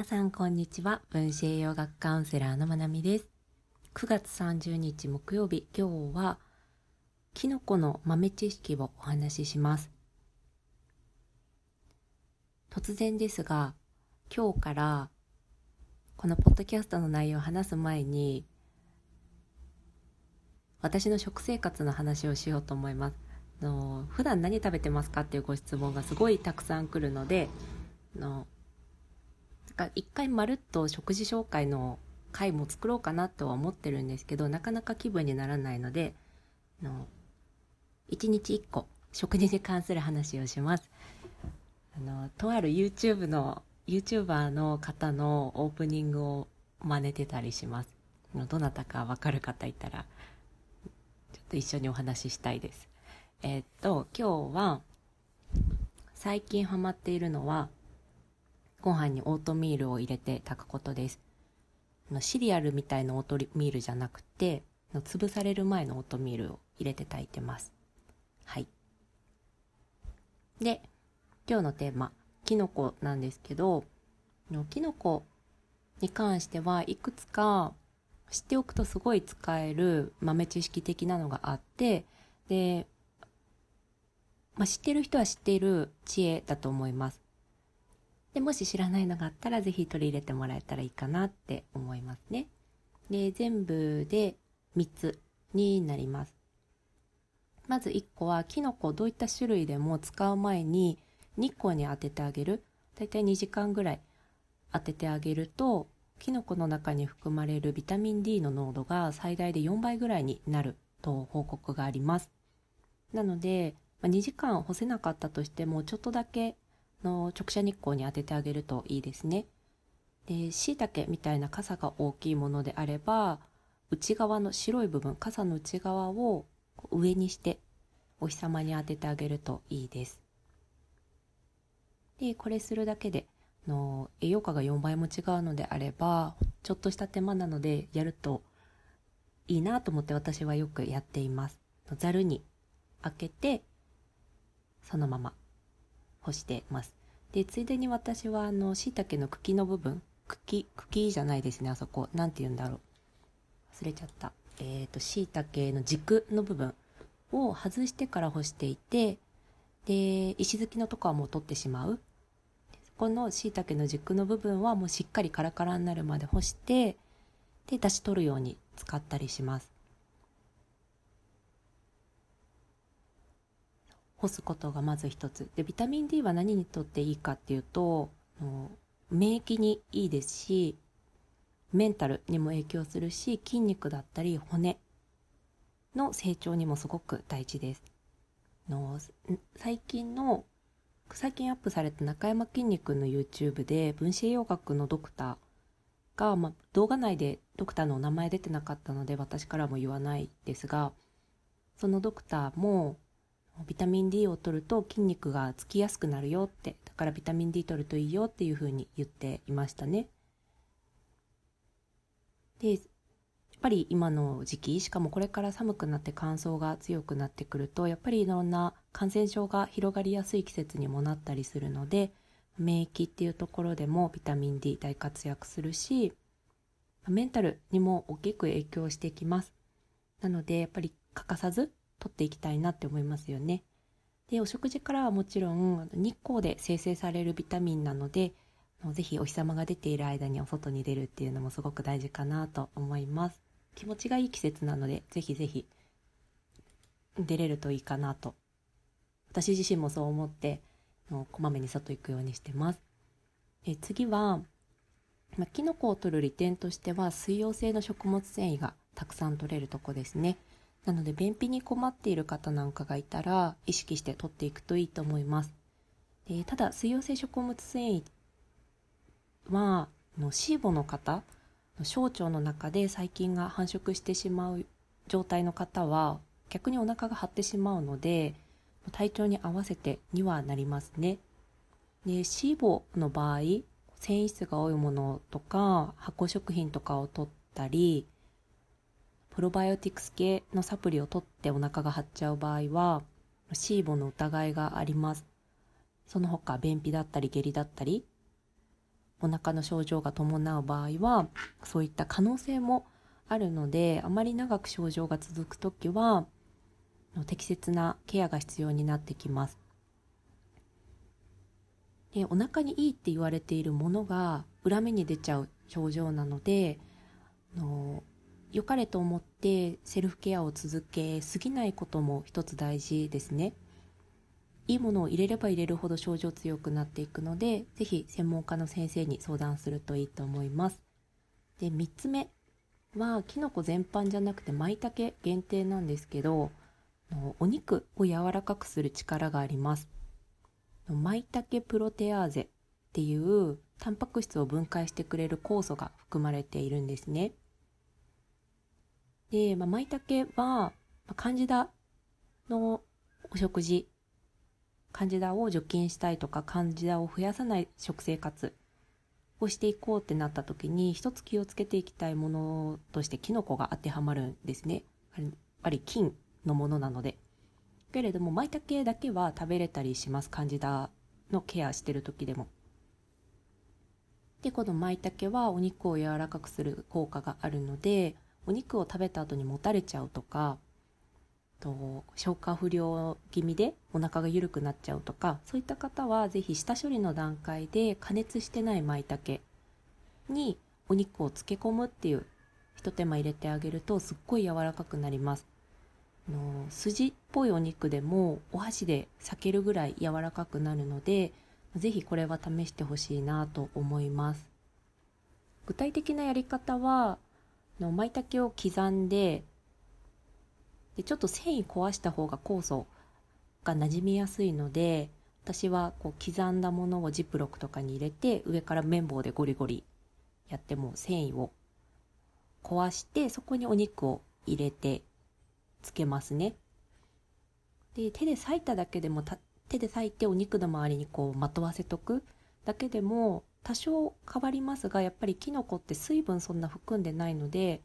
皆さんこんにちは。分子栄養学カウンセラーのまなみです。9月30日木曜日今日はキノコの豆知識をお話しします。突然ですが今日からこのポッドキャストの内容を話す前に私の食生活の話をしようと思います。の普段何食べてますかっていうご質問がすごいたくさん来るのでのか一回まるっと食事紹介の回も作ろうかなとは思ってるんですけどなかなか気分にならないのでの1日1個食事に関する話をします。あのとある YouTube の YouTuber の方のオープニングを真似てたりします。どなたか分かる方いたらちょっと一緒にお話ししたいです。え、っと今日は最近ハマっているのはご飯にオートミールを入れて炊くことです。シリアルみたいなオートミールじゃなくて、潰される前のオートミールを入れて炊いてます。はい。で、今日のテーマ、キノコなんですけど、キノコに関してはいくつか知っておくとすごい使える豆知識的なのがあって、で、まあ、知ってる人は知っている知恵だと思います。で、もし知らないのがあったら、ぜひ取り入れてもらえたらいいかなって思いますね。で、全部で3つになります。まず1個は、キノコどういった種類でも使う前に日光に当ててあげる。だいたい2時間ぐらい当ててあげると、キノコの中に含まれるビタミン D の濃度が最大で4倍ぐらいになると報告があります。なので、ま2時間干せなかったとしても、ちょっとだけの直射日光に当ててあげるといいですね。で、椎茸みたいな傘が大きいものであれば、内側の白い部分、傘の内側を上にしてお日様に当ててあげるといいです。で、これするだけで、の栄養価が4倍も違うのであれば、ちょっとした手間なのでやるといいなと思って私はよくやっています。ざるに開けて、そのまま干してます。で、ついでに私はあの、椎茸の茎の部分、茎、茎じゃないですね、あそこ。なんて言うんだろう。忘れちゃった。えっ、ー、と、椎茸の軸の部分を外してから干していて、で、石突きのとこはもう取ってしまう。この椎茸の軸の部分はもうしっかりカラカラになるまで干して、で、出し取るように使ったりします。干すことがまず一つ。でビタミン D は何にとっていいかっていうと免疫にいいですしメンタルにも影響するし筋肉だったり骨の成長にもすごく大事です。の最近の最近アップされた中山きんに君の YouTube で分子栄養学のドクターが、ま、動画内でドクターのお名前出てなかったので私からも言わないですがそのドクターもビタミン D を取ると筋肉がつきやすくなるよってだからビタミン D 取るといいよっていうふうに言っていましたね。でやっぱり今の時期しかもこれから寒くなって乾燥が強くなってくるとやっぱりいろんな感染症が広がりやすい季節にもなったりするので免疫っていうところでもビタミン D 大活躍するしメンタルにも大きく影響してきます。なのでやっぱり欠かさず取っていきたいなって思いますよね。で、お食事からはもちろん日光で生成されるビタミンなので、ぜひお日様が出ている間にお外に出るっていうのもすごく大事かなと思います。気持ちがいい季節なので、ぜひぜひ出れるといいかなと。私自身もそう思って、こまめに外行くようにしてます。え次は、まあ、キノコを取る利点としては水溶性の食物繊維がたくさん取れるとこですね。なので便秘に困っている方なんかがいたら意識して取っていくといいと思います。でただ水溶性食物繊維はのシーボの方小腸の中で細菌が繁殖してしまう状態の方は逆にお腹が張ってしまうので体調に合わせてにはなりますね。でシーボの場合繊維質が多いものとか発酵食品とかを取ったりプロバイオティクス系のサプリを取ってお腹が張っちゃう場合は、シーボの疑いがあります。その他、便秘だったり下痢だったり、お腹の症状が伴う場合はそういった可能性もあるのであまり長く症状が続く時は適切なケアが必要になってきますでお腹にいいって言われているものが裏目に出ちゃう症状なのでの良かれと思ってセルフケアを続けすぎないことも一つ大事ですね。いいものを入れれば入れるほど症状強くなっていくので是非専門家の先生に相談するといいと思います。で3つ目。はきのこ全般じゃなくて舞茸限定なんですけどお肉を柔らかくする力があります。舞茸プロテアーゼっていうタンパク質を分解してくれる酵素が含まれているんですね。で、まあ、舞茸は、まあ、カンジダのお食事、カンジダを除菌したいとか、カンジダを増やさない食生活をしていこうってなった時に、一つ気をつけていきたいものとしてキノコが当てはまるんですね。やっぱり菌のものなので。けれども、舞茸だけは食べれたりします。カンジダのケアしてる時でも。で、この舞茸はお肉を柔らかくする効果があるので、お肉を食べた後にもたれちゃうとか、と消化不良気味でお腹が緩くなっちゃうとかそういった方は是非下処理の段階で加熱してない舞茸にお肉を漬け込むっていうひと手間入れてあげるとすっごい柔らかくなります。あの筋っぽいお肉でもお箸で裂けるぐらい柔らかくなるので是非これは試してほしいなと思います。具体的なやり方はの舞茸を刻んででちょっと繊維壊した方が酵素が馴染みやすいので私はこう刻んだものをジップロックとかに入れて上から綿棒でゴリゴリやっても繊維を壊してそこにお肉を入れてつけますね。で手で裂いただけでも手で裂いてお肉の周りにこうまとわせとくだけでも多少変わりますがやっぱりキノコって水分そんな含んでないので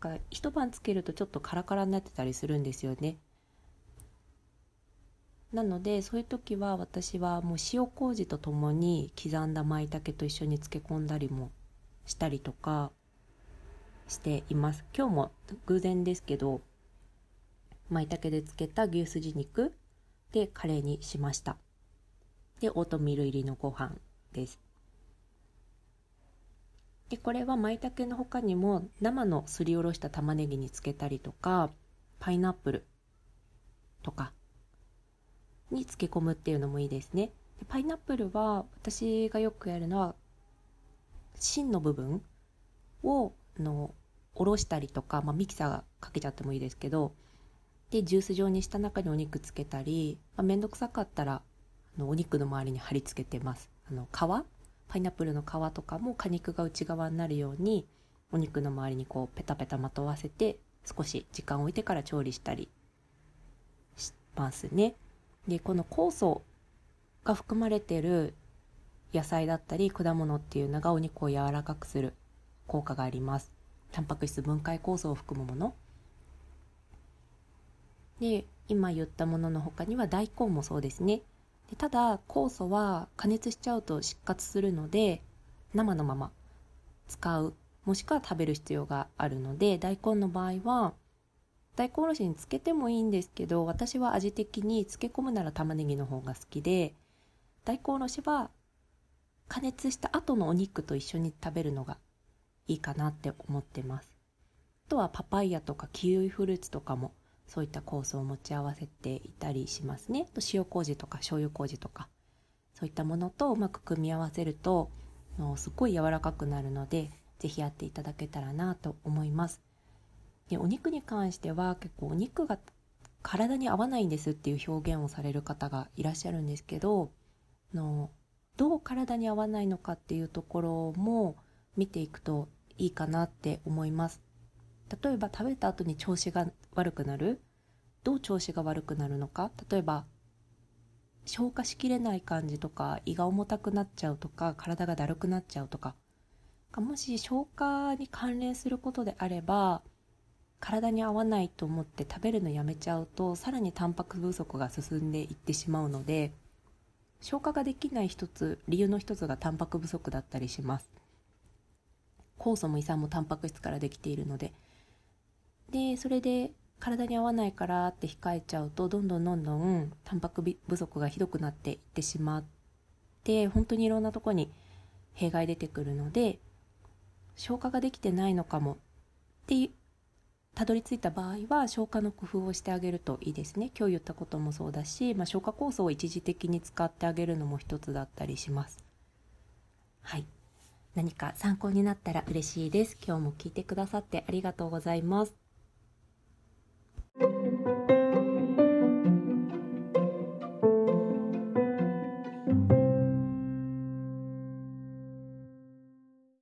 か一晩つけるとちょっとカラカラになってたりするんですよね。なのでそういう時は私はもう塩麹とともに刻んだ舞茸と一緒に漬け込んだりもしたりとかしています。今日も偶然ですけど舞茸で漬けた牛すじ肉でカレーにしましたでオートミール入りのご飯ですでこれは舞茸の他にも生のすりおろした玉ねぎにつけたりとかパイナップルとかに漬け込むっていうのもいいですね。でパイナップルは私がよくやるのは芯の部分をのおろしたりとか、まあ、ミキサーかけちゃってもいいですけどでジュース状にした中にお肉つけたり、まあ、めんどくさかったらあのお肉の周りに貼り付けてます。あの皮パイナップルの皮とかも果肉が内側になるようにお肉の周りにこうペタペタまとわせて少し時間を置いてから調理したりしますね。でこの酵素が含まれてる野菜だったり果物っていうのがお肉を柔らかくする効果があります。タンパク質分解酵素を含むもの。で今言ったものの他には大根もそうですね。でただ酵素は加熱しちゃうと失活するので生のまま使う。もしくは食べる必要があるので大根の場合は大根おろしにつけてもいいんですけど私は味的に漬け込むなら玉ねぎの方が好きで大根おろしは加熱した後のお肉と一緒に食べるのがいいかなって思ってます。あとはパパイヤとかキウイフルーツとかもそういった酵素を持ち合わせていたりしますね。と塩麹とか醤油麹とかそういったものとうまく組み合わせるとすっごい柔らかくなるので是非やっていただけたらなと思います。でお肉に関しては結構お肉が体に合わないんですっていう表現をされる方がいらっしゃるんですけどのどう体に合わないのかっていうところも見ていくといいかなって思います。例えば食べた後に調子が悪くなる？どう調子が悪くなるのか？例えば消化しきれない感じとか胃が重たくなっちゃうとか体がだるくなっちゃうとか。もし消化に関連することであれば体に合わないと思って食べるのやめちゃうとさらにタンパク不足が進んでいってしまうので消化ができない一つ理由の一つがタンパク不足だったりします。酵素も胃酸もタンパク質からできているので。でそれで体に合わないからって控えちゃうとどんどんどんどんタンパク不足がひどくなっていってしまって本当にいろんなとこに弊害出てくるので消化ができてないのかもってたどり着いた場合は消化の工夫をしてあげるといいですね。今日言ったこともそうだし、まあ、消化酵素を一時的に使ってあげるのも一つだったりします。はい。何か参考になったら嬉しいです。今日も聞いてくださってありがとうございます。